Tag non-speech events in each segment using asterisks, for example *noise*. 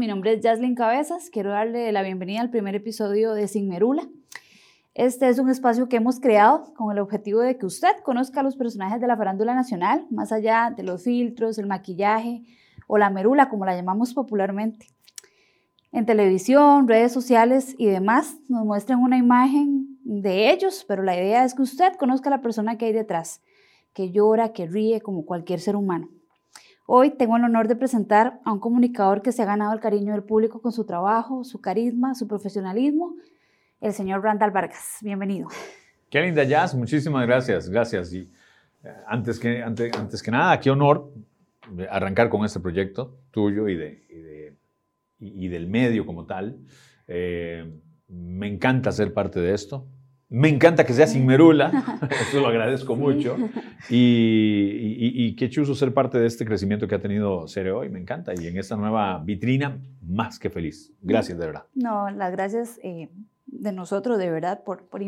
mi nombre es Jaslyn Cabezas. Quiero darle la bienvenida al primer episodio de Sin Merula. Este es un espacio que hemos creado con el objetivo de que usted conozca a los personajes de la farándula nacional, más allá de los filtros, el maquillaje o la merula, como la llamamos popularmente. En televisión, redes sociales y demás nos muestran una imagen de ellos, pero la idea es que usted conozca a la persona que hay detrás, que llora, que ríe como cualquier ser humano. Hoy tengo el honor de presentar a un comunicador que se ha ganado el cariño del público con su trabajo, su carisma, su profesionalismo, el señor Randall Vargas. Bienvenido. Qué linda, Jazz. Muchísimas gracias. Gracias. Y eh, antes que, antes, que nada, qué honor arrancar con este proyecto tuyo y, de, y, del medio como tal. Eh, me encanta ser parte de esto. Me encanta que sea sin merula, *laughs* eso lo agradezco mucho. *laughs* Y, qué chuso ser parte de este crecimiento que ha tenido Cere hoy, me encanta. Y en esta nueva vitrina, más que feliz. Gracias, de verdad. No, las gracias eh, de nosotros, de verdad, por, por,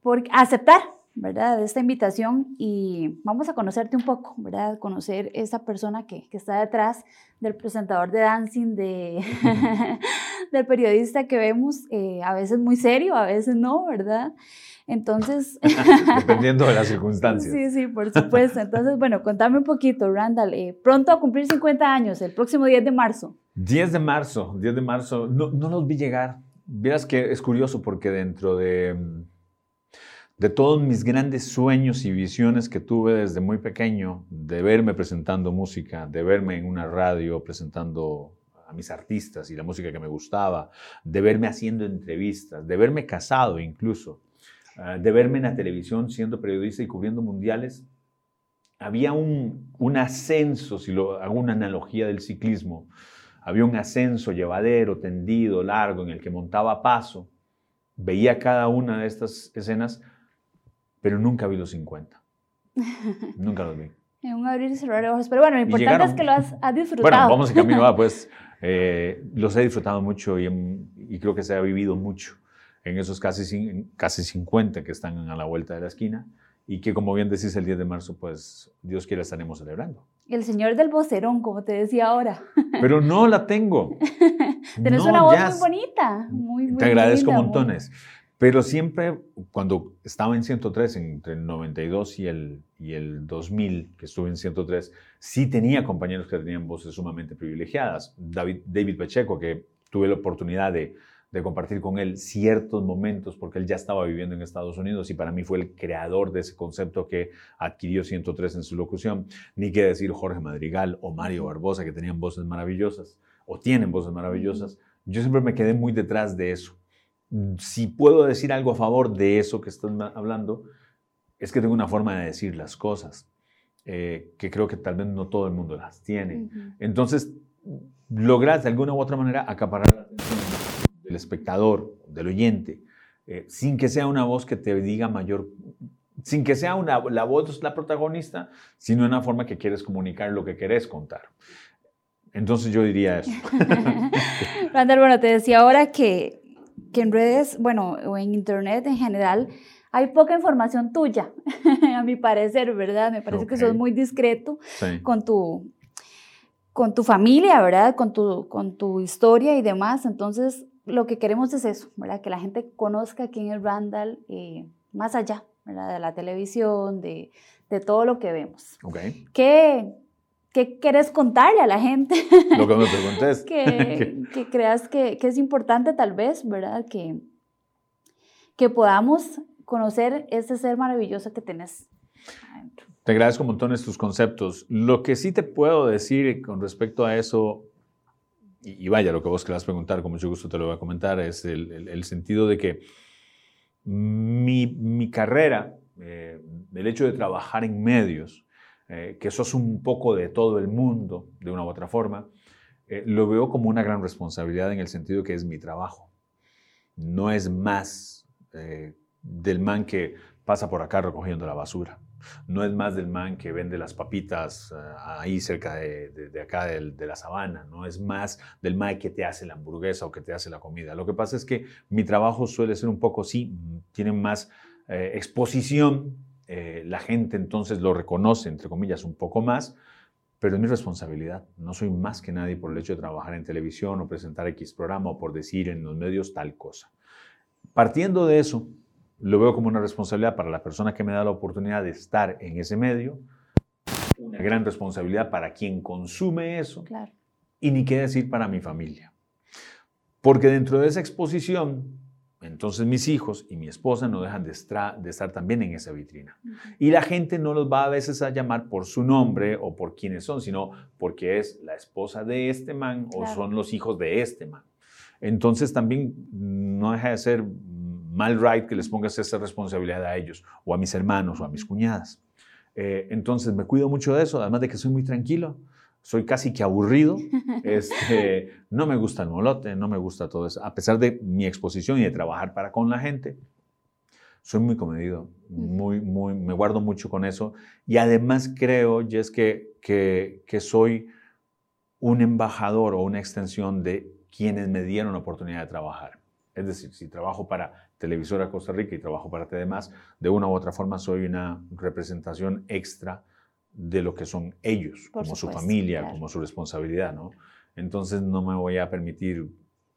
por aceptar ¿verdad? esta invitación y vamos a conocerte un poco, ¿verdad? Conocer esa persona que, que está detrás del presentador de dancing, de, *laughs* del periodista que vemos, eh, a veces muy serio, a veces no, ¿verdad? Entonces... *laughs* Dependiendo de las *laughs* circunstancias. Sí, sí, por supuesto. Entonces, bueno, contame un poquito, Randall. Eh, pronto a cumplir 50 años, el próximo 10 de marzo. 10 de marzo, 10 de marzo. No, no los vi llegar. Vieras que es curioso porque dentro de de todos mis grandes sueños y visiones que tuve desde muy pequeño, de verme presentando música, de verme en una radio presentando a mis artistas y la música que me gustaba, de verme haciendo entrevistas, de verme casado incluso, ah, de verme en la televisión siendo periodista y cubriendo mundiales, había un, ascenso, si hago una analogía del ciclismo, había un ascenso llevadero, tendido, largo, en el que montaba paso, veía cada una de estas escenas pero nunca vi los 50. *laughs* nunca los vi. En un abrir y cerrar de ojos. Pero bueno, lo importante es que lo has, *laughs* disfrutado. Bueno, vamos en camino a, pues *laughs* eh, los he disfrutado mucho y, y, creo que se ha vivido mucho en esos casi, casi 50 que están a la vuelta de la esquina y que como bien decís el 10 de marzo, pues Dios quiera estaremos celebrando. El señor del vocerón, como te decía ahora. Pero no la tengo. Tienes una voz muy bonita. Muy, muy te agradezco montones. Pero siempre, cuando estaba en 103, entre el 92 y el, y el 2000, que estuve en 103, sí tenía compañeros que tenían voces sumamente privilegiadas. David, David Pacheco, que tuve la oportunidad de, de compartir con él ciertos momentos, porque él ya estaba viviendo en Estados Unidos y para mí fue el creador de ese concepto que adquirió 103 en su locución. Ni que decir Jorge Madrigal o Mario Barbosa, que tenían voces maravillosas o tienen voces maravillosas. Yo siempre me quedé muy detrás de eso si puedo decir algo a favor de eso que están hablando, es que tengo una forma de decir las cosas, eh, que creo que tal vez no todo el mundo las tiene. Entonces, logras de alguna u otra manera acaparar la atención del espectador, del oyente, eh, sin que sea una voz que te diga mayor, sin que sea una, la voz la protagonista, sino una forma que quieres comunicar lo que querés contar. Entonces yo diría eso. *laughs* Randall, bueno, te decía ahora que que en redes, bueno, o en internet en general, hay poca información tuya, *laughs* a mi parecer, ¿verdad? Me parece que sos muy discreto con, tu, con tu familia, ¿verdad? Con tu, con tu historia y demás. Entonces, lo que queremos es eso, ¿verdad? Que la gente conozca quién es Randall eh, más allá, ¿verdad? De la televisión, de, de todo lo que vemos. Okay. ¿Qué, ¿Qué querés contarle a la gente? *laughs* Lo que me preguntes. *laughs* que, *laughs* que, creas que, que, es importante tal vez, ¿verdad? Que, que podamos conocer ese ser maravilloso que tenés. Te agradezco un montón tus conceptos. Lo que sí te puedo decir con respecto a eso, y, vaya, lo que vos querás preguntar, con mucho gusto te lo voy a comentar, es el, el, sentido de que mi, mi carrera, eh, el hecho de trabajar en medios, eh, que sos un poco de todo el mundo, de una u otra forma, eh, lo veo como una gran responsabilidad en el sentido que es mi trabajo. No es más eh, del man que pasa por acá recogiendo la basura. No es más del man que vende las papitas ahí cerca de, acá de, la sabana. No es más del man que te hace la hamburguesa o que te hace la comida. Lo que pasa es que mi trabajo suele ser un poco, sí, tiene más exposición eh, la gente entonces lo reconoce, entre comillas, un poco más, pero es mi responsabilidad. No soy más que nadie por el hecho de trabajar en televisión o presentar X programa o por decir en los medios tal cosa. Partiendo de eso, lo veo como una responsabilidad para la persona que me da la oportunidad de estar en ese medio, una gran responsabilidad para quien consume eso Claro. y ni qué decir para mi familia. Porque dentro de esa exposición, entonces mis hijos y mi esposa no dejan de, estra- de estar también en esa vitrina. Y la gente no los va a veces a llamar por su nombre o por quiénes son, sino porque es la esposa de este man o Claro. son los hijos de este man. Entonces también no deja de ser mal right que les pongas esa responsabilidad a ellos o a mis hermanos o a mis cuñadas. Eh, entonces me cuido mucho de eso, además de que soy muy tranquilo, soy casi que aburrido, *laughs* este, no me gusta el molote, no me gusta todo eso, a pesar de mi exposición y de trabajar para con la gente, soy muy comedido, muy, muy, me guardo mucho con eso. Y además creo, Jess, que, que, que soy un embajador o una extensión de quienes me dieron la oportunidad de trabajar. Es decir, si trabajo para Televisora Costa Rica y trabajo para TDMás, de una u otra forma soy una representación extra de lo que son ellos, Por como su familia, claro. como su responsabilidad, ¿no? Entonces no me voy a permitir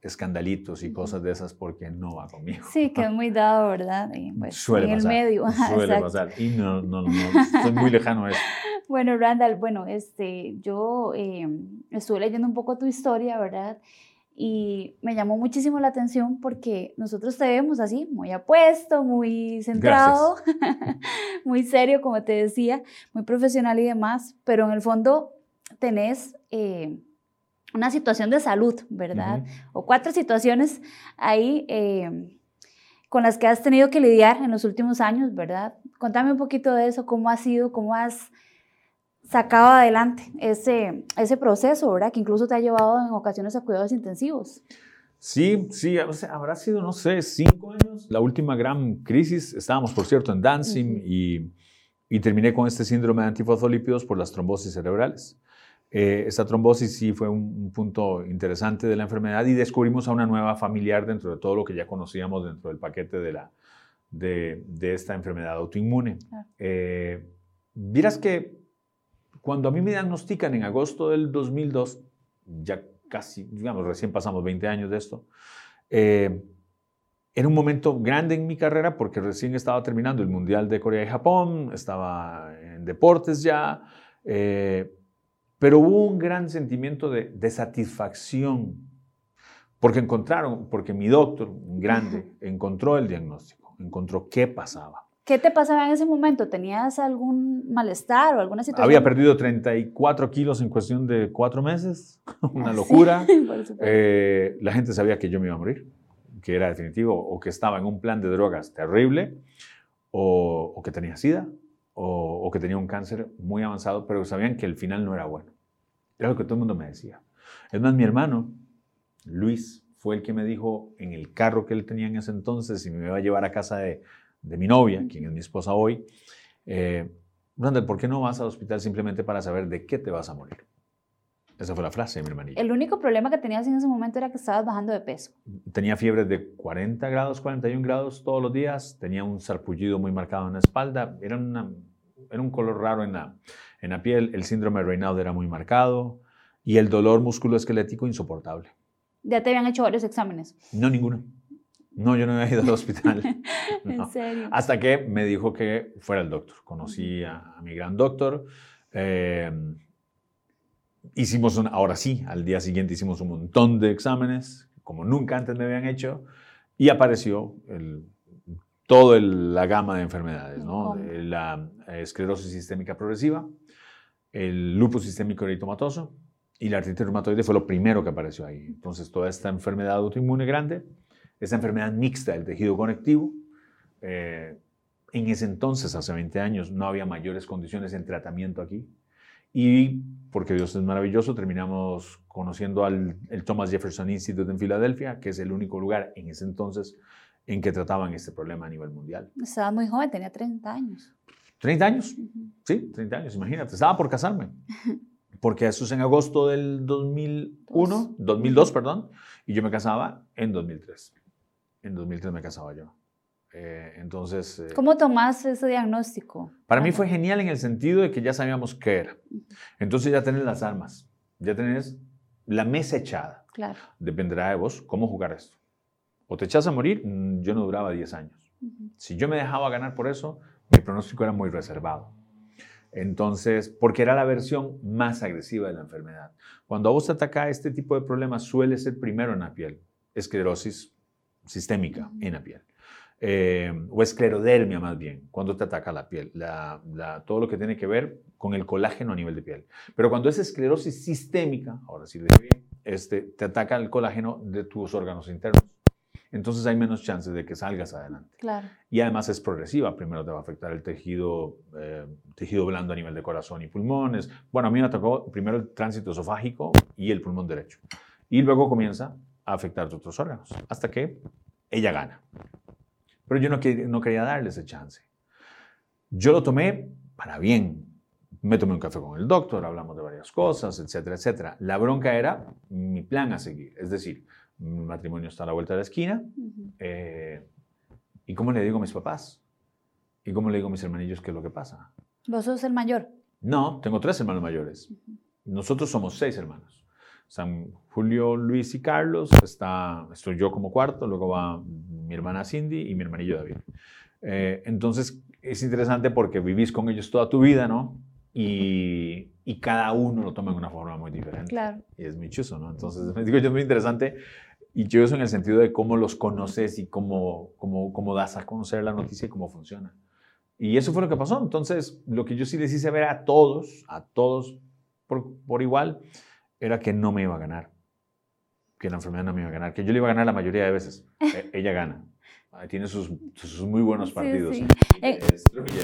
escandalitos y cosas de esas porque no va conmigo. Sí, que es muy dado, ¿verdad? Y, pues, Suele en el medio. *laughs* Suele exacto. pasar. Y no, no, no, estoy muy lejano a eso. *laughs* Bueno, Randall, bueno, este, yo eh, estuve leyendo un poco tu historia, ¿verdad? Y me llamó muchísimo la atención porque nosotros te vemos así, muy apuesto, muy centrado, *laughs* muy serio, como te decía, muy profesional y demás, pero en el fondo tenés eh, una situación de salud, ¿verdad? Ujú. O cuatro situaciones ahí eh, con las que has tenido que lidiar en los últimos años, ¿verdad? Contame un poquito de eso, cómo ha sido, cómo has sacado adelante ese, ese proceso, ¿verdad? Que incluso te ha llevado en ocasiones a cuidados intensivos. Sí, sí, o sea, habrá sido, no sé, cinco años. La última gran crisis, estábamos, por cierto, en Dancing Ujú. y, y terminé con este síndrome de antifosfolípidos por las trombosis cerebrales. Eh, esta trombosis sí fue un, un punto interesante de la enfermedad y descubrimos a una nueva familiar dentro de todo lo que ya conocíamos dentro del paquete de, la, de, de esta enfermedad autoinmune. Eh, vieras que cuando a mí me diagnostican en agosto del 2002, ya casi, digamos, recién pasamos 20 años de esto, eh, era un momento grande en mi carrera porque recién estaba terminando el Mundial de Corea y Japón, estaba en deportes ya, eh, pero hubo un gran sentimiento de, de satisfacción porque encontraron, porque mi doctor, un grande, encontró el diagnóstico, encontró qué pasaba. ¿Qué te pasaba en ese momento? ¿Tenías algún malestar o alguna situación? Había perdido 34 kilos en cuestión de cuatro meses, *laughs* una Ah, sí, locura. *laughs* supuesto. Eh, la gente sabía que yo me iba a morir, que era definitivo, o que estaba en un plan de drogas terrible, o, o que tenía sida, o, o que tenía un cáncer muy avanzado, pero sabían que el final no era bueno. Era lo que todo el mundo me decía. Es más, mi hermano, Luis, fue el que me dijo en el carro que él tenía en ese entonces, si me iba a llevar a casa de, de mi novia, quien es mi esposa hoy, eh, Randall, ¿por qué no vas al hospital simplemente para saber de qué te vas a morir? Esa fue la frase de mi hermanito. El único problema que tenías en ese momento era que estabas bajando de peso. Tenía fiebre de 40 grados, 41 grados todos los días, tenía un sarpullido muy marcado en la espalda, era, una- era un color raro en la, en la piel, el síndrome de Raynaud era muy marcado y el dolor musculoesquelético insoportable. Ya te habían hecho varios exámenes. No, ninguno. No, yo no había ido al hospital. *laughs* En No. serio. Hasta que me dijo que fuera el doctor. Conocí a, a mi gran doctor. eh, hicimos, un- ahora sí, al día siguiente hicimos un montón de exámenes, como nunca antes me habían hecho, y apareció el- toda la gama de enfermedades, ¿no? De La eh, esclerosis sistémica progresiva, el lupus sistémico eritomatoso y la artritis reumatoide fue lo primero que apareció ahí. Entonces, toda esta enfermedad autoinmune grande, esta enfermedad mixta del tejido conectivo, eh, en ese entonces, hace 20 años, no había mayores condiciones en tratamiento aquí. Y porque Dios es maravilloso, terminamos conociendo al el Thomas Jefferson Institute en Filadelfia, que es el único lugar en ese entonces en que trataban este problema a nivel mundial. Estabas muy joven, tenía 30 años. 30 años, sí, 30 años, imagínate, estaba por casarme. *laughs* Porque eso es en agosto del 2001, Dos. 2002, perdón, y yo me casaba en 2003. En 2003 me casaba yo. Eh, entonces... eh, ¿Cómo tomás ese diagnóstico? para mí fue genial en el sentido de que ya sabíamos qué era. Entonces ya tenés las armas, ya tenés la mesa echada. Claro. Dependerá de vos cómo jugar esto. O te echas a morir, mm, yo no duraba 10 años. Ujú. Si yo me dejaba ganar por eso, mi pronóstico era muy reservado. Entonces, porque era la versión más agresiva de la enfermedad. Cuando a vos te ataca este tipo de problemas, suele ser primero en la piel, esclerosis sistémica en la piel. Eh, o esclerodermia más bien, cuando te ataca la piel, la- la- todo lo que tiene que ver con el colágeno a nivel de piel. Pero cuando es esclerosis sistémica, ahora sí lo dije bien, este, te ataca el colágeno de tus órganos internos. Entonces hay menos chances de que salgas adelante. Claro. Y además es progresiva. Primero te va a afectar el tejido, eh, tejido blando a nivel de corazón y pulmones. Bueno, a mí me atacó primero el tránsito esofágico y el pulmón derecho. Y luego comienza a afectar otros órganos, hasta que ella gana. Pero yo no, no quería darle ese chance. Yo lo tomé para bien. Me tomé un café con el doctor, hablamos de varias cosas, etcétera, etcétera. La bronca era mi plan a seguir. Es decir, mi matrimonio está a la vuelta de la esquina, eh, ¿Y cómo le digo a mis papás? ¿Y cómo le digo a mis hermanillos qué es lo que pasa? Vos sos el mayor. No, tengo tres hermanos mayores. Nosotros somos seis hermanos. San Julio, Luis y Carlos. Está, estoy yo como cuarto, luego va mi hermana Cindy y mi hermanillo David. Eh, entonces es interesante porque vivís con ellos toda tu vida, ¿no? Y, y cada uno lo toma de una forma muy diferente. Claro. Y es muy chuso, ¿no? Entonces, *laughs* digo yo, es muy interesante y chuso en el sentido de cómo los conoces y cómo, cómo, cómo das a conocer la noticia y cómo funciona. Y eso fue lo que pasó. Entonces, lo que yo sí les hice ver a todos, a todos por, por igual, era que no me iba a ganar. Que la enfermedad no me iba a ganar. Que yo le iba a ganar la mayoría de veces. E- *laughs* ella gana. Tiene sus, sus muy buenos partidos. sí. Eh. destruye, ¿eh?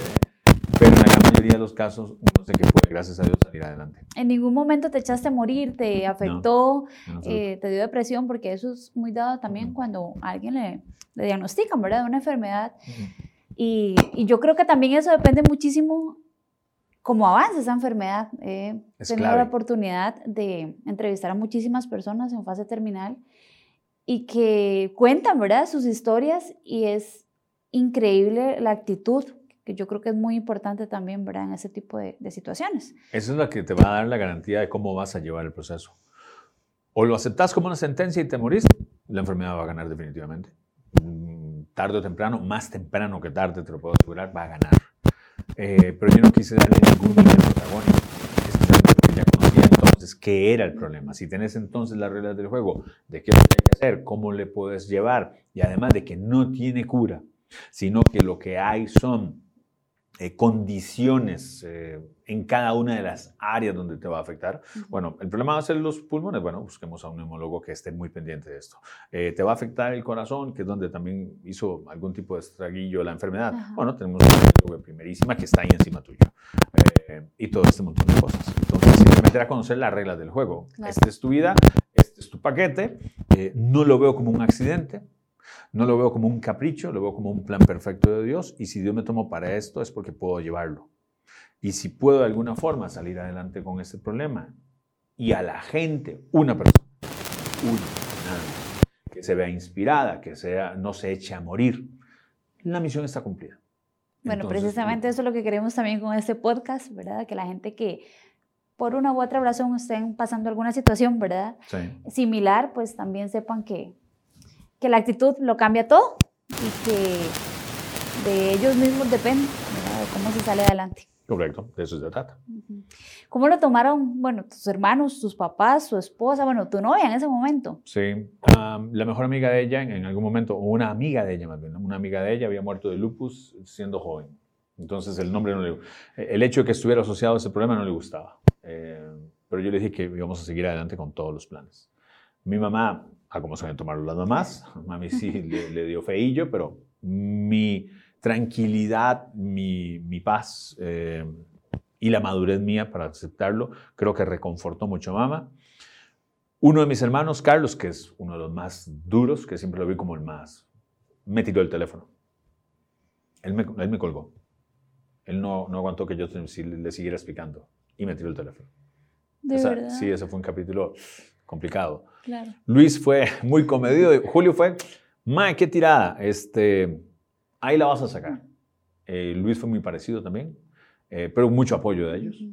Pero en la gran mayoría de los casos, uno sé que puede, gracias a Dios, salir adelante. En ningún momento te echaste a morir, te afectó, eh, te dio depresión, porque eso es muy dado también cuando a alguien le, le diagnostican, ¿verdad? Una enfermedad. Y yo creo que también eso depende muchísimo cómo avanza esa enfermedad. He Es tenido clave. la oportunidad de entrevistar a muchísimas personas en fase terminal y que cuentan, ¿verdad?, sus historias y es increíble la actitud, que yo creo que es muy importante también, ¿verdad?, en ese tipo de, de situaciones. Eso es lo que te va a dar la garantía de cómo vas a llevar el proceso. O lo aceptas como una sentencia y te morís, la enfermedad va a ganar definitivamente. Mm, Tarde o temprano, más temprano que tarde, te lo puedo asegurar, va a ganar. Eh, pero yo no quise darle ningún nivel protagónico, especialmente porque ya conocía entonces qué era el problema. Si tenés entonces las reglas del juego, de qué es lo que hay que hacer, cómo le puedes llevar, y además de que no tiene cura, sino que lo que hay son eh, condiciones eh, en cada una de las áreas donde te va a afectar. Bueno, el problema va a ser los pulmones. Bueno, busquemos a un neumólogo que esté muy pendiente de esto. Eh, te va a afectar el corazón, que es donde también hizo algún tipo de estraguillo la enfermedad. Ajá. Bueno, tenemos un neumólogo de primerísima que está ahí encima tuyo. Eh, y todo este montón de cosas. Entonces, simplemente era conocer las reglas del juego. Claro. Esta es tu vida, este es tu paquete. eh, no lo veo como un accidente. No lo veo como un capricho, lo veo como un plan perfecto de Dios y si Dios me tomó para esto es porque puedo llevarlo. Y si puedo de alguna forma salir adelante con este problema y a la gente, una persona, una, que se vea inspirada, que sea, no se eche a morir, la misión está cumplida. Bueno, Entonces, precisamente eso es lo que queremos también con este podcast, ¿verdad? Que la gente que por una u otra razón estén pasando alguna situación, ¿verdad? Sí. Similar, pues también sepan que, que la actitud lo cambia todo y que de ellos mismos depende, ¿verdad? De cómo se sale adelante. Correcto, de eso se trata. ¿Cómo lo tomaron, bueno, tus hermanos, tus papás, su esposa, bueno, tu novia en ese momento? Sí, am, la mejor amiga de ella en, algún momento, o una amiga de ella más bien, una amiga de ella había muerto de lupus siendo joven. Entonces el nombre no le el hecho de que estuviera asociado a ese problema no le gustaba. Eh, pero yo le dije que íbamos a seguir adelante con todos los planes. Mi mamá, a cómo saben tomarlo las mamás, mami sí *laughs* le, le dio feillo, pero mi tranquilidad, mi, mi paz eh, y la madurez mía para aceptarlo, creo que reconfortó mucho a mamá. Uno de mis hermanos, Carlos, que es uno de los más duros, que siempre lo vi como el más, me tiró el teléfono. Él me, él me colgó. Él no, no aguantó que yo le siguiera explicando y me tiró el teléfono. De verdad. Sí, ese fue un capítulo complicado. Claro. Luis fue muy comedido. Julio fue, mae, qué tirada. Este, ahí la vas a sacar. Eh, Luis fue muy parecido también, eh, pero mucho apoyo de ellos.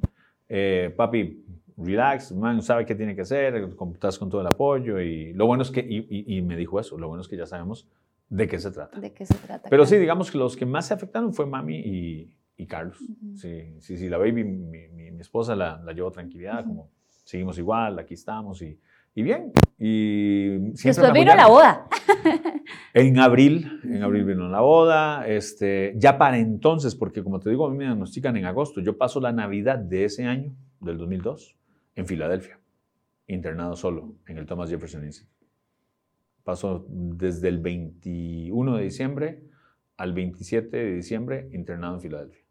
Eh, papi, relax, man, sabe qué tiene que hacer, estás con todo el apoyo y lo bueno es que, y, y, me dijo eso, lo bueno es que ya sabemos de qué se trata. De qué se trata. Pero sí, digamos que los que más se afectaron fue mami y, y Carlos. Sí, sí, sí, la baby, mi, mi, esposa la, la llevó tranquilidad, como seguimos igual, aquí estamos y, y bien. Y Después vino la boda. *laughs* En abril, en abril vino la boda. Este, ya para entonces, porque como te digo, a mí me diagnostican en agosto. Yo paso la Navidad de ese año, del 2002, en Filadelfia, internado solo en el Thomas Jefferson Institute. Paso desde el 21 de diciembre al 27 de diciembre internado en Filadelfia.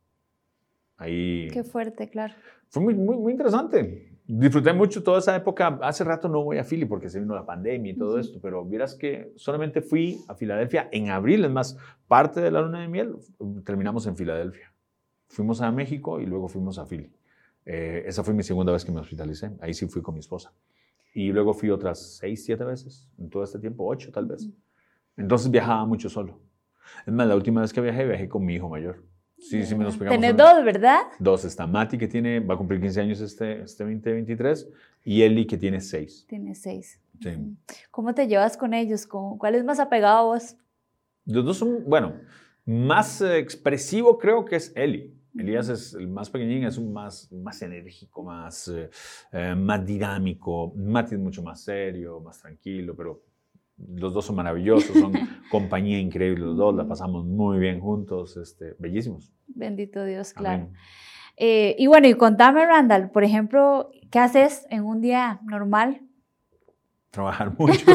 Ahí. Qué fuerte, claro. Fue muy, muy, muy interesante disfruté mucho toda esa época. Hace rato no voy a Philly porque se vino la pandemia y todo esto, pero vieras que solamente fui a Filadelfia en abril, es más, parte de la luna de miel terminamos en Filadelfia. Fuimos a México y luego fuimos a Philly. Eh, esa fue mi segunda vez que me hospitalicé. Ahí sí fui con mi esposa. Y luego fui otras seis, siete veces en todo este tiempo, ocho tal vez. Entonces viajaba mucho solo. Es más, la última vez que viajé, viajé con mi hijo mayor. Sí, sí, nos pegamos. Tenés dos, ¿verdad? Dos. Está Mati, que tiene, va a cumplir 15 años este, este 2023, y Eli, que tiene 6. Tiene 6. Sí. ¿Cómo te llevas con ellos? ¿Cuál es más apegado a vos? Los dos son, bueno, más expresivo creo que es Eli. Elías es el más pequeñín, es un más, más enérgico, más, eh, eh, más dinámico. Mati es mucho más serio, más tranquilo, pero los dos son maravillosos, son *laughs* compañía increíble los dos, la pasamos muy bien juntos, este, bellísimos. Bendito Dios, claro. Eh, y bueno, y contame, Randall, por ejemplo, ¿qué haces en un día normal? Trabajar mucho.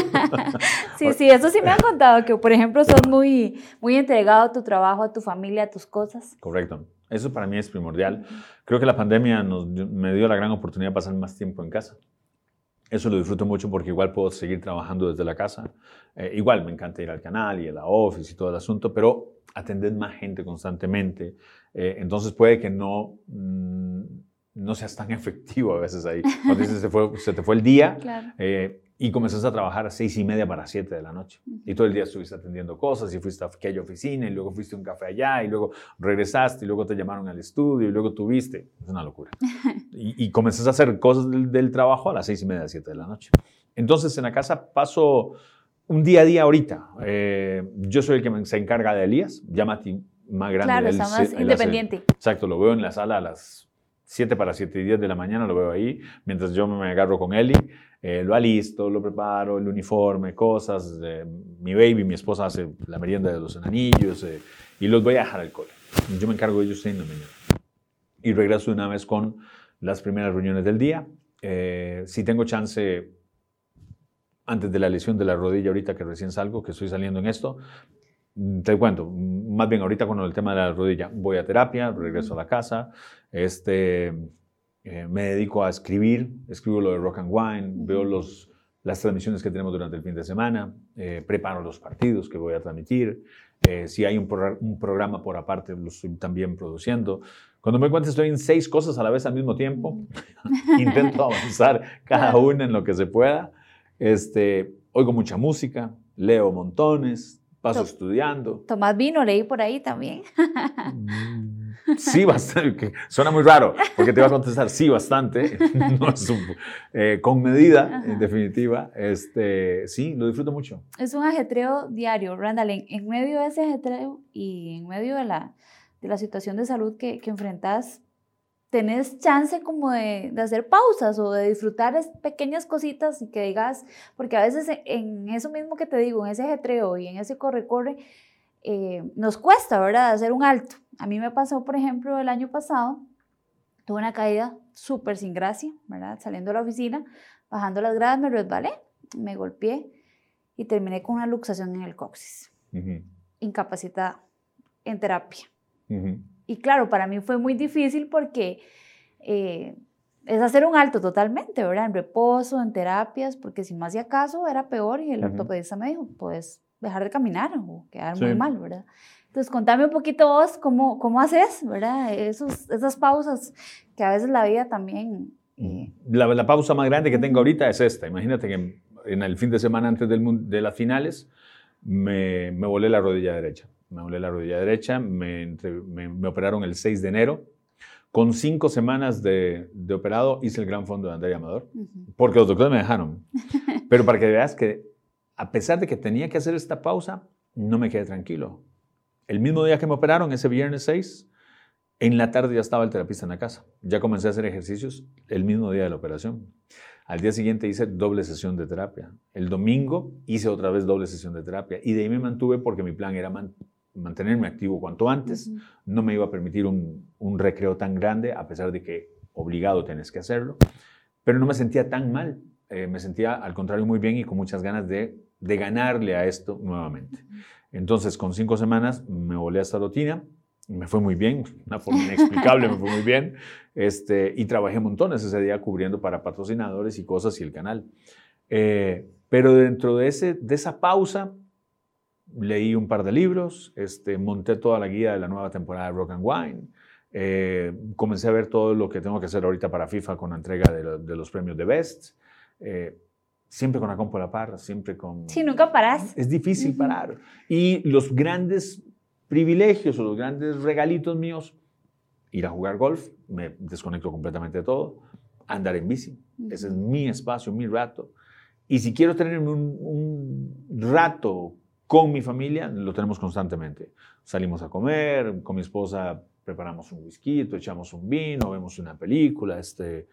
*laughs* sí, sí, eso sí me han contado, que por ejemplo sos muy, muy entregado a tu trabajo, a tu familia, a tus cosas. Correcto. Eso para mí es primordial. Creo que la pandemia nos, me dio la gran oportunidad de pasar más tiempo en casa. Eso lo disfruto mucho porque igual puedo seguir trabajando desde la casa. Eh, igual me encanta ir al canal y a la office y todo el asunto, pero atender más gente constantemente. Eh, entonces puede que no, mm, no seas tan *laughs* efectivo a veces ahí. Cuando dices, se, fue, se te fue el día, *laughs* claro. Eh, y comenzaste a trabajar a seis y media para siete de la noche. Y todo el día estuviste atendiendo cosas y fuiste a aquella oficina y luego fuiste a un café allá y luego regresaste y luego te llamaron al estudio y luego tuviste. Es una locura. *laughs* y, y comenzaste a hacer cosas del, trabajo a las seis y media, siete de la noche. Entonces en la casa paso un día a día ahorita. Eh, yo soy el que se encarga de Elías, ti más grande. Claro, está más independiente. exacto, lo veo en la sala a las 7 para 7 y 10 de la mañana, lo veo ahí, mientras yo me agarro con Eli, eh, lo alisto, lo preparo, el uniforme, cosas. Eh, mi baby, mi esposa hace la merienda de los enanillos eh, y los voy a dejar al cole. Yo me encargo de ellos en la mañana. Y regreso una vez con las primeras reuniones del día. si tengo chance, antes de la lesión de la rodilla, ahorita que recién salgo, que estoy saliendo en esto, te cuento, más bien ahorita con el tema de la rodilla, voy a terapia, regreso a la casa, este, eh, me dedico a escribir, escribo lo de Rock and Wine, veo los, las transmisiones que tenemos durante el fin de semana, eh, preparo los partidos que voy a transmitir, eh, si hay un, un, programa por aparte, lo estoy también produciendo. Cuando me cuento estoy en seis cosas a la vez al mismo tiempo, *laughs* intento avanzar *laughs* cada una en lo que se pueda. Este, oigo mucha música, leo montones, paso estudiando. Tomás vino, leí por ahí también. Mm, sí, *laughs* bastante. Suena muy raro, porque te iba a contestar sí, bastante. *laughs* Eh, con medida, en definitiva. Este, sí, lo disfruto mucho. Es un ajetreo diario, Randall. En, medio de ese ajetreo y en medio de la, de la situación de salud que, que enfrentas, tenés chance como de, de, hacer pausas o de disfrutar pequeñas cositas y que digas, porque a veces en eso mismo que te digo, en ese ajetreo y en ese corre-corre, eh, nos cuesta, ¿verdad?, hacer un alto. A mí me pasó, por ejemplo, el año pasado, tuve una caída súper sin gracia, ¿verdad? Saliendo de la oficina, bajando las gradas, me resbalé, me golpeé y terminé con una luxación en el coxis. Incapacitada en terapia. Y claro, para mí fue muy difícil porque eh, es hacer un alto totalmente, ¿verdad? En reposo, en terapias, porque si no hacía caso era peor y el ortopedista me dijo, puedes dejar de caminar o quedar muy mal, ¿verdad? Entonces, contame un poquito vos cómo, cómo haces, ¿verdad? Esos, esas pausas que a veces la vida también... Eh, la, la, pausa más grande que tengo ahorita es esta. Imagínate que en el fin de semana antes del, de las finales me, me volé la rodilla derecha me doblé la rodilla derecha, me, me, operaron el 6 de enero. Con cinco semanas de, de operado hice el gran fondo de Andrea Amador, porque los doctores me dejaron. *laughs* Pero para que veas que a pesar de que tenía que hacer esta pausa, no me quedé tranquilo. El mismo día que me operaron, ese viernes 6, en la tarde ya estaba el terapista en la casa. Ya comencé a hacer ejercicios el mismo día de la operación. Al día siguiente hice doble sesión de terapia. El domingo hice otra vez doble sesión de terapia. Y de ahí me mantuve porque mi plan era mantenerme activo cuanto antes. No me iba a permitir un, recreo tan grande, a pesar de que obligado tienes que hacerlo. Pero no me sentía tan mal. Eh, me sentía al contrario muy bien y con muchas ganas de, de ganarle a esto nuevamente. Entonces, con cinco semanas me volé a esta rutina me fue muy bien, una forma inexplicable, me fue muy bien. *laughs* Este, y trabajé montones ese día cubriendo para patrocinadores y cosas y el canal. Eh, pero dentro de, ese, de esa pausa, leí un par de libros, este, monté toda la guía de la nueva temporada de Rock and Wine, eh, comencé a ver todo lo que tengo que hacer ahorita para FIFA con la entrega de, los premios de Best. Eh, siempre con la compu a la par, siempre con... Sí, nunca parás. Es difícil parar. Y los grandes privilegios o los grandes regalitos míos, ir a jugar golf, me desconecto completamente de todo, andar en bici, ese es mi espacio, mi rato. Y si quiero tener un, rato con mi familia, lo tenemos constantemente. Salimos a comer, con mi esposa preparamos un whisky, echamos un vino, vemos una película, este,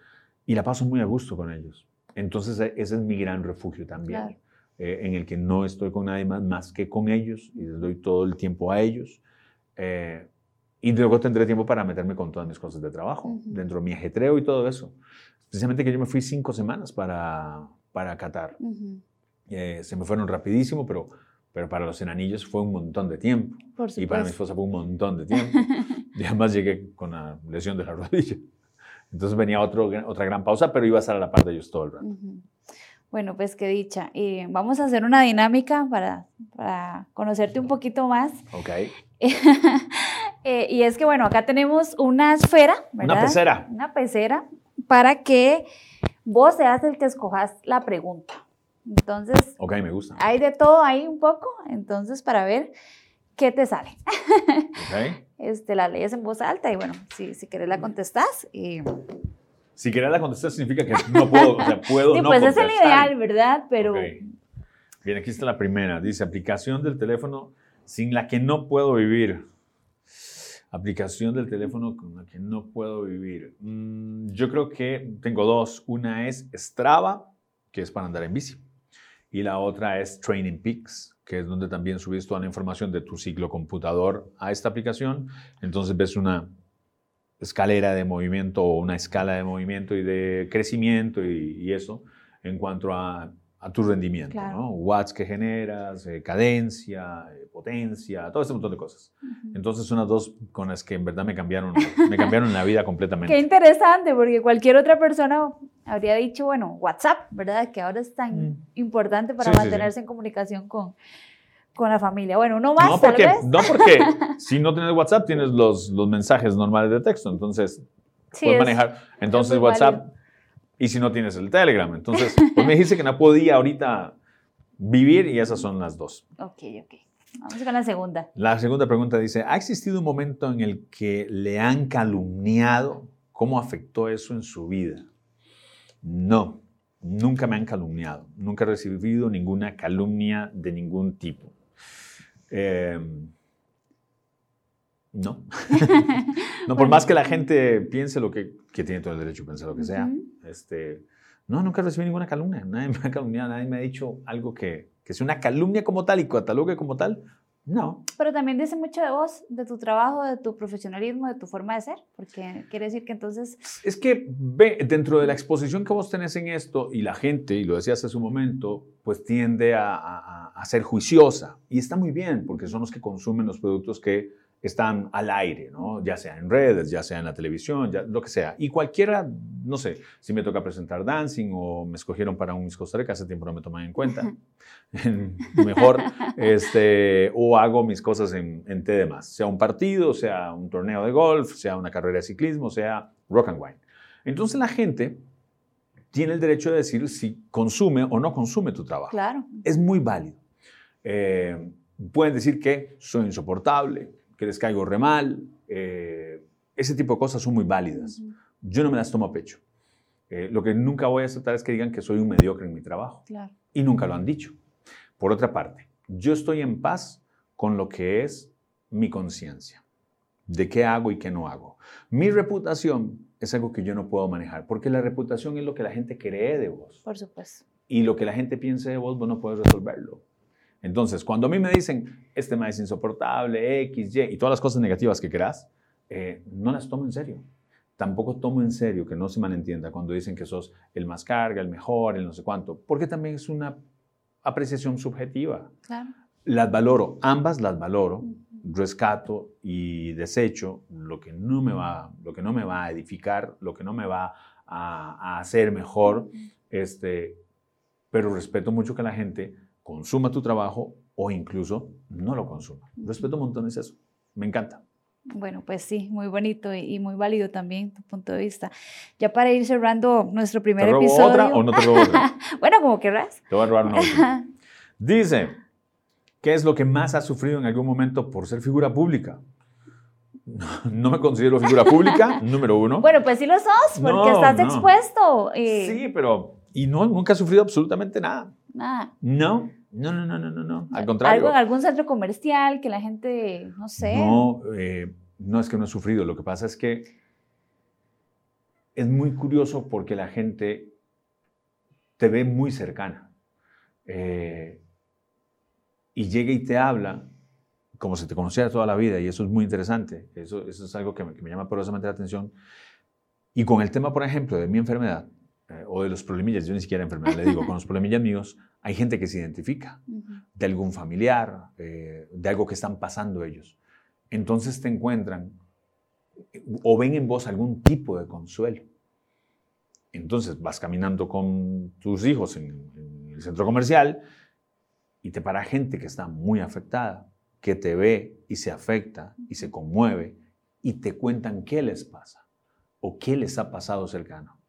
y la paso muy a gusto con ellos. Entonces e, ese es mi gran refugio también. Eh, en el que no estoy con nadie más más que con ellos y les doy todo el tiempo a ellos. Eh, y luego tendré tiempo para meterme con todas mis cosas de trabajo, dentro de mi ajetreo y todo eso. Especialmente que yo me fui cinco semanas para, para Qatar. Eh, se me fueron rapidísimo, pero, pero para los enanillos fue un montón de tiempo. y para mi esposa fue un montón de tiempo. *laughs* y además llegué con la lesión de la rodilla. Entonces venía otro, otra gran pausa, pero iba a estar a la par de ellos todo el rato. Bueno, pues qué dicha. Eh, vamos a hacer una dinámica para, para conocerte un poquito más. Ok. *laughs* Eh, y es que, bueno, acá tenemos una esfera, ¿verdad? Una pecera. Una pecera para que vos seas el que escojas la pregunta. Entonces. Ok, me gusta. Hay de todo ahí un poco, entonces para ver qué te sale. Ok. Este, la lees en voz alta y bueno, si, si querés la contestás. Y... Si querés la contestar significa que no puedo, o sea, puedo *laughs* sí, no pues es el ideal, ¿verdad? Pero... Bien, aquí está la primera. Dice, aplicación del teléfono sin la que no puedo vivir. Aplicación del teléfono con la que no puedo vivir. Mm, yo creo que tengo dos. Una es Strava, que es para andar en bici. Y la otra es Training Peaks, que es donde también subes toda la información de tu ciclo computador a esta aplicación. Entonces ves una escalera de movimiento o una escala de movimiento y de crecimiento y, eso en cuanto a, tu rendimiento, Watts que generas, eh, cadencia, eh, potencia, todo ese montón de cosas. Entonces, son las dos con las que en verdad me cambiaron, me cambiaron la vida completamente. *laughs* Qué interesante, porque cualquier otra persona habría dicho, bueno, WhatsApp, ¿verdad? Que ahora es tan mm. importante para mantenerse en comunicación con, con la familia. Bueno, uno más, no porque, No porque *laughs* si no tienes WhatsApp, tienes los, los mensajes normales de texto, entonces puedes manejar. Entonces WhatsApp, y si no tienes el Telegram. Entonces, pues me dijiste que no podía ahorita vivir y esas son las dos. Ok, ok. Vamos con la segunda. La segunda pregunta dice, ¿ha existido un momento en el que le han calumniado? ¿Cómo afectó eso en su vida? No, nunca me han calumniado. Nunca he recibido ninguna calumnia de ningún tipo. Em, no. *laughs* no, por más que la gente piense lo que, que, tiene todo el derecho a pensar lo que sea. este, no, nunca recibí ninguna calumnia. Nadie me ha calumniado, nadie me ha dicho algo que, que sea una calumnia como tal y catalogue como tal. No. Pero también dice mucho de vos, de tu trabajo, de tu profesionalismo, de tu forma de ser, porque quiere decir que entonces... Es que ve, dentro de la exposición que vos tenés en esto, y la gente, y lo decías hace un momento, pues tiende a, a, a ser juiciosa. Y está muy bien, porque son los que consumen los productos que están al aire, ¿no? ya sea en redes, ya sea en la televisión, ya, lo que sea. Y cualquiera, no sé, si me toca presentar dancing o me escogieron para un Miss Costa Rica, hace tiempo no me toman en cuenta, mejor, este, o hago mis cosas en, en T sea un partido, sea un torneo de golf, sea una carrera de ciclismo, sea rock and wine. Entonces la gente tiene el derecho de decir si consume o no consume tu trabajo. Claro. Es muy válido. Eh, pueden decir que soy insoportable, que les caigo re mal. eh, ese tipo de cosas son muy válidas. Yo no me las tomo a pecho. Eh, lo que nunca voy a aceptar es que digan que soy un mediocre en mi trabajo. Claro. Y nunca lo han dicho. Por otra parte, yo estoy en paz con lo que es mi conciencia, de qué hago y qué no hago. Mi reputación es algo que yo no puedo manejar, porque la reputación es lo que la gente cree de vos. Por supuesto. Y lo que la gente piense de vos, vos no puedes resolverlo. Entonces, cuando a mí me dicen, este ma es insoportable, X, Y, y todas las cosas negativas que querás, eh, no las tomo en serio. Tampoco tomo en serio, que no se malentienda, cuando dicen que sos el más carga, el mejor, el no sé cuánto, porque también es una apreciación subjetiva. Claro. Las valoro, ambas las valoro, rescato y desecho lo que no me va, lo que no me va a edificar, lo que no me va a, a hacer mejor, este, pero respeto mucho que la gente consuma tu trabajo o incluso no lo consuma. Respeto un montón eso. Me encanta. Bueno, pues sí, muy bonito y, y muy válido también tu punto de vista. Ya para ir cerrando nuestro primer ¿Te robo episodio. otra o no te robo otra? *laughs* bueno, como querrás. Te voy a robar una *laughs* última. Dice, ¿qué es lo que más has sufrido en algún momento por ser figura pública? No, me considero figura pública, *laughs* número uno. Bueno, pues sí lo sos, porque No, estás no. expuesto. eh, Sí, pero... Y no, nunca he sufrido absolutamente nada. Nada. No, no, no, no, no, no, no. Al contrario. Algo en algún centro comercial que la gente, no sé. No, eh, no es que no he sufrido. Lo que pasa es que es muy curioso porque la gente te ve muy cercana. Eh, y llega y te habla como si te conociera toda la vida. Y eso es muy interesante. Eso, eso es algo que me, que me llama poderosamente la atención. Y con el tema, por ejemplo, de mi enfermedad eh, o de los problemillas, yo ni siquiera enfermedad le digo, con los problemillas míos, hay gente que se identifica de algún familiar, eh, de algo que están pasando ellos. Entonces te encuentran o ven en vos algún tipo de consuelo. Entonces vas caminando con tus hijos en, en el centro comercial y te para gente que está muy afectada, que te ve y se afecta y se conmueve y te cuentan qué les pasa o qué les ha pasado cercano.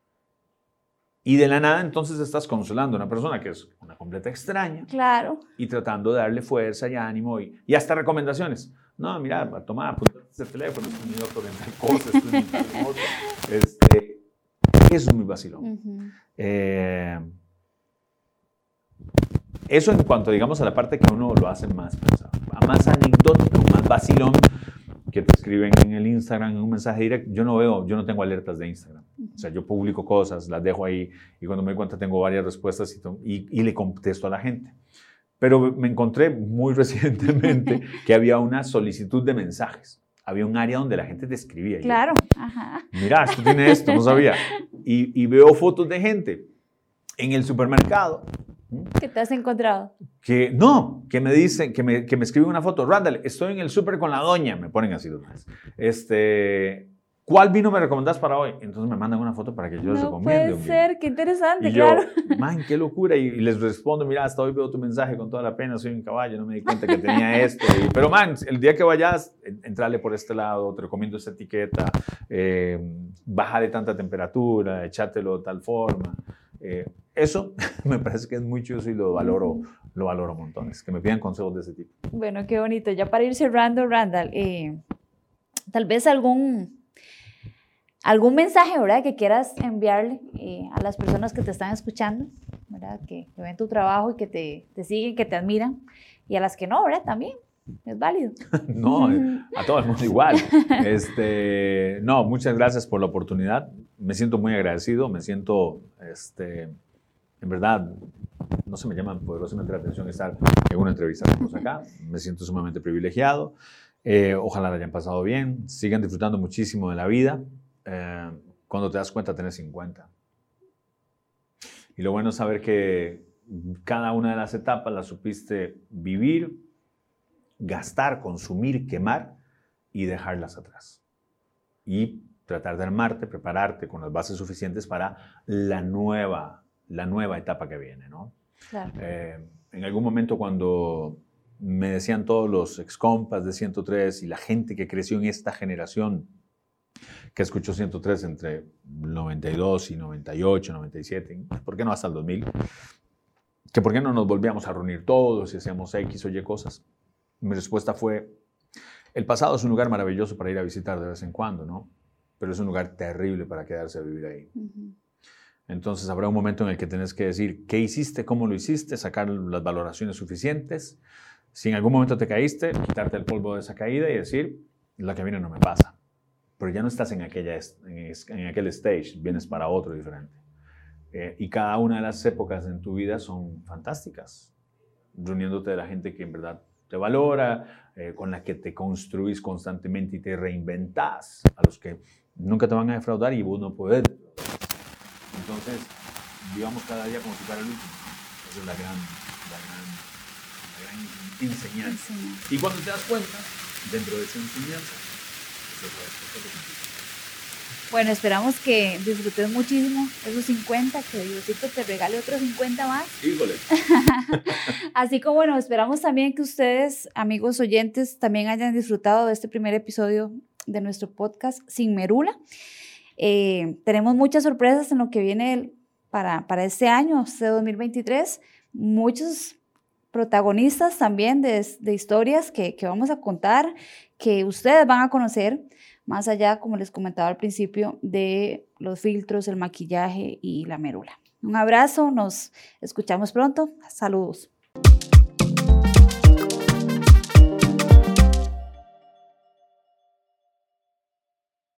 Y de la nada entonces estás consolando a una persona que es una completa extraña Claro. y tratando de darle fuerza y ánimo y, y hasta recomendaciones. No, mira, toma, apunta ese teléfono, es un doctor en tal cosa, es un tal otro. Este, eso es muy vacilón. Ujú. Eh, eso en cuanto, digamos, a la parte que uno lo hace más más anecdótico, más vacilón, que te escriben en el Instagram, en un mensaje directo. Yo no veo, yo no tengo alertas de Instagram. O sea, yo publico cosas, las dejo ahí y cuando me doy cuenta tengo varias respuestas y, y, y le contesto a la gente. Pero me encontré muy *laughs* recientemente que había una solicitud de mensajes. Había un área donde la gente te escribía. Y yo, Claro. Ajá. Mira, esto tiene esto, no sabía. Y, y veo fotos de gente en el supermercado ¿Qué te has encontrado? que no, que me dicen, que me, que me escriben una foto. Randall, estoy en el súper con la doña, me ponen así veces. Este, ¿cuál vino me recomendás para hoy? Entonces me mandan una foto para que yo les no recomiende. puede ser, qué interesante, Y yo, claro. man, qué locura. Y, les respondo, mira, hasta hoy veo tu mensaje con toda la pena, soy un caballo, no me di cuenta que tenía *laughs* esto. Y- pero, man, el día que vayas, en- entrale por este lado, te recomiendo esta etiqueta, eh, baja de tanta temperatura, echátelo de tal forma. Eh, eso *laughs* me parece que es muy chulo y lo valoro, lo valoro montones, que me pidan consejos de ese tipo. Bueno, qué bonito. Ya para ir cerrando, Randall, eh, tal vez algún, algún mensaje, ¿verdad? Que quieras enviarle eh, a las personas que te están escuchando, ¿verdad? Que, que ven tu trabajo y que te, te siguen, que te admiran. Y a las que no, ¿verdad? También es válido. *laughs* No, *laughs* a todo el mundo igual. Este, no, muchas gracias por la oportunidad. Me siento muy agradecido, me siento, este, en verdad, no se me llama poderosamente la atención estar en una entrevista como acá. Me siento sumamente privilegiado. Eh, ojalá la hayan pasado bien. Sigan disfrutando muchísimo de la vida. Eh, cuando te das cuenta, tenés 50. Y lo bueno es saber que cada una de las etapas las supiste vivir, gastar, consumir, quemar y dejarlas atrás. Y tratar de armarte, prepararte con las bases suficientes para la nueva, la nueva etapa que viene, ¿no? Claro. Eh, en algún momento cuando me decían todos los excompas de 103 y la gente que creció en esta generación que escuchó 103 entre 92 y 98, 97, ¿por qué no hasta el 2000? Que por qué no nos volvíamos a reunir todos y hacíamos X o Y cosas. Mi respuesta fue, el pasado es un lugar maravilloso para ir a visitar de vez en cuando, ¿no? Pero es un lugar terrible para quedarse a vivir ahí. Entonces habrá un momento en el que tienes que decir qué hiciste, cómo lo hiciste, sacar las valoraciones suficientes. Si en algún momento te caíste, quitarte el polvo de esa caída y decir, la que viene no me pasa. Pero ya no estás en, aquella, en, aquel stage, vienes para otro diferente. Eh, y cada una de las épocas en tu vida son fantásticas, reuniéndote de la gente que en verdad te valora, eh, con la que te construís constantemente y te reinventas, a los que nunca te van a defraudar y vos no puedes. Entonces, vivamos cada día como si fuera el último. Esa es la gran, la gran, la gran enseñanza. Y cuando te das cuenta, dentro de esa enseñanza, bueno, esperamos que disfrutes muchísimo esos 50, que Diosito te regale otros 50 más. Híjole. *laughs* Así como, bueno, esperamos también que ustedes, amigos oyentes, también hayan disfrutado de este primer episodio de nuestro podcast Sin Merula. Eh, tenemos muchas sorpresas en lo que viene para, para este año, este 2023. Muchos protagonistas también de, de historias que, que vamos a contar, que ustedes van a conocer más allá, como les comentaba al principio, de los filtros, el maquillaje y la mérula. Un abrazo, nos escuchamos pronto. Saludos.